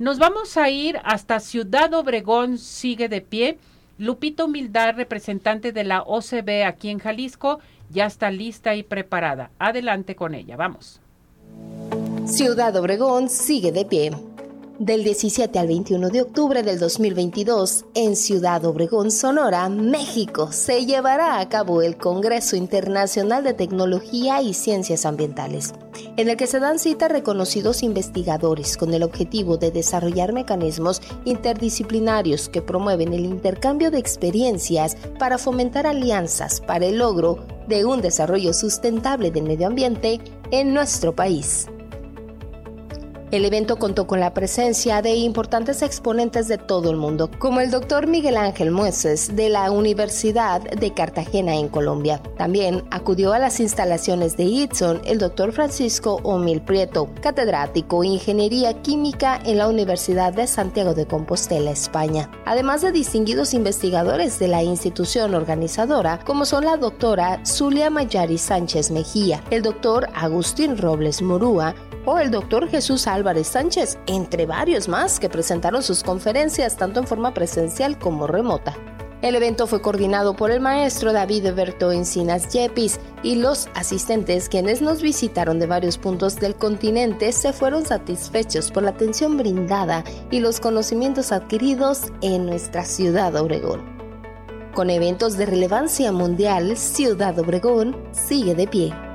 Nos vamos a ir hasta Ciudad Obregón, sigue de pie. Lupita Humildad, representante de la OCB aquí en Jalisco, ya está lista y preparada. Adelante con ella, vamos. Ciudad Obregón sigue de pie. Del 17 al 21 de octubre del 2022, en Ciudad Obregón, Sonora, México, se llevará a cabo el Congreso Internacional de Tecnología y Ciencias Ambientales, en el que se dan cita reconocidos investigadores con el objetivo de desarrollar mecanismos interdisciplinarios que promueven el intercambio de experiencias para fomentar alianzas para el logro de un desarrollo sustentable del medio ambiente en nuestro país. El evento contó con la presencia de importantes exponentes de todo el mundo, como el doctor Miguel Ángel Mueces de la Universidad de Cartagena en Colombia. También acudió a las instalaciones de Itson el doctor Francisco Omil Prieto, catedrático en Ingeniería Química en la Universidad de Santiago de Compostela, España. Además de distinguidos investigadores de la institución organizadora, como son la doctora Zulia Mayari Sánchez Mejía, el doctor Agustín Robles Morúa, o el doctor Jesús Álvarez Sánchez, entre varios más que presentaron sus conferencias tanto en forma presencial como remota. El evento fue coordinado por el maestro David Berto Encinas Yepis y los asistentes quienes nos visitaron de varios puntos del continente se fueron satisfechos por la atención brindada y los conocimientos adquiridos en nuestra ciudad Obregón. Con eventos de relevancia mundial, Ciudad Obregón sigue de pie.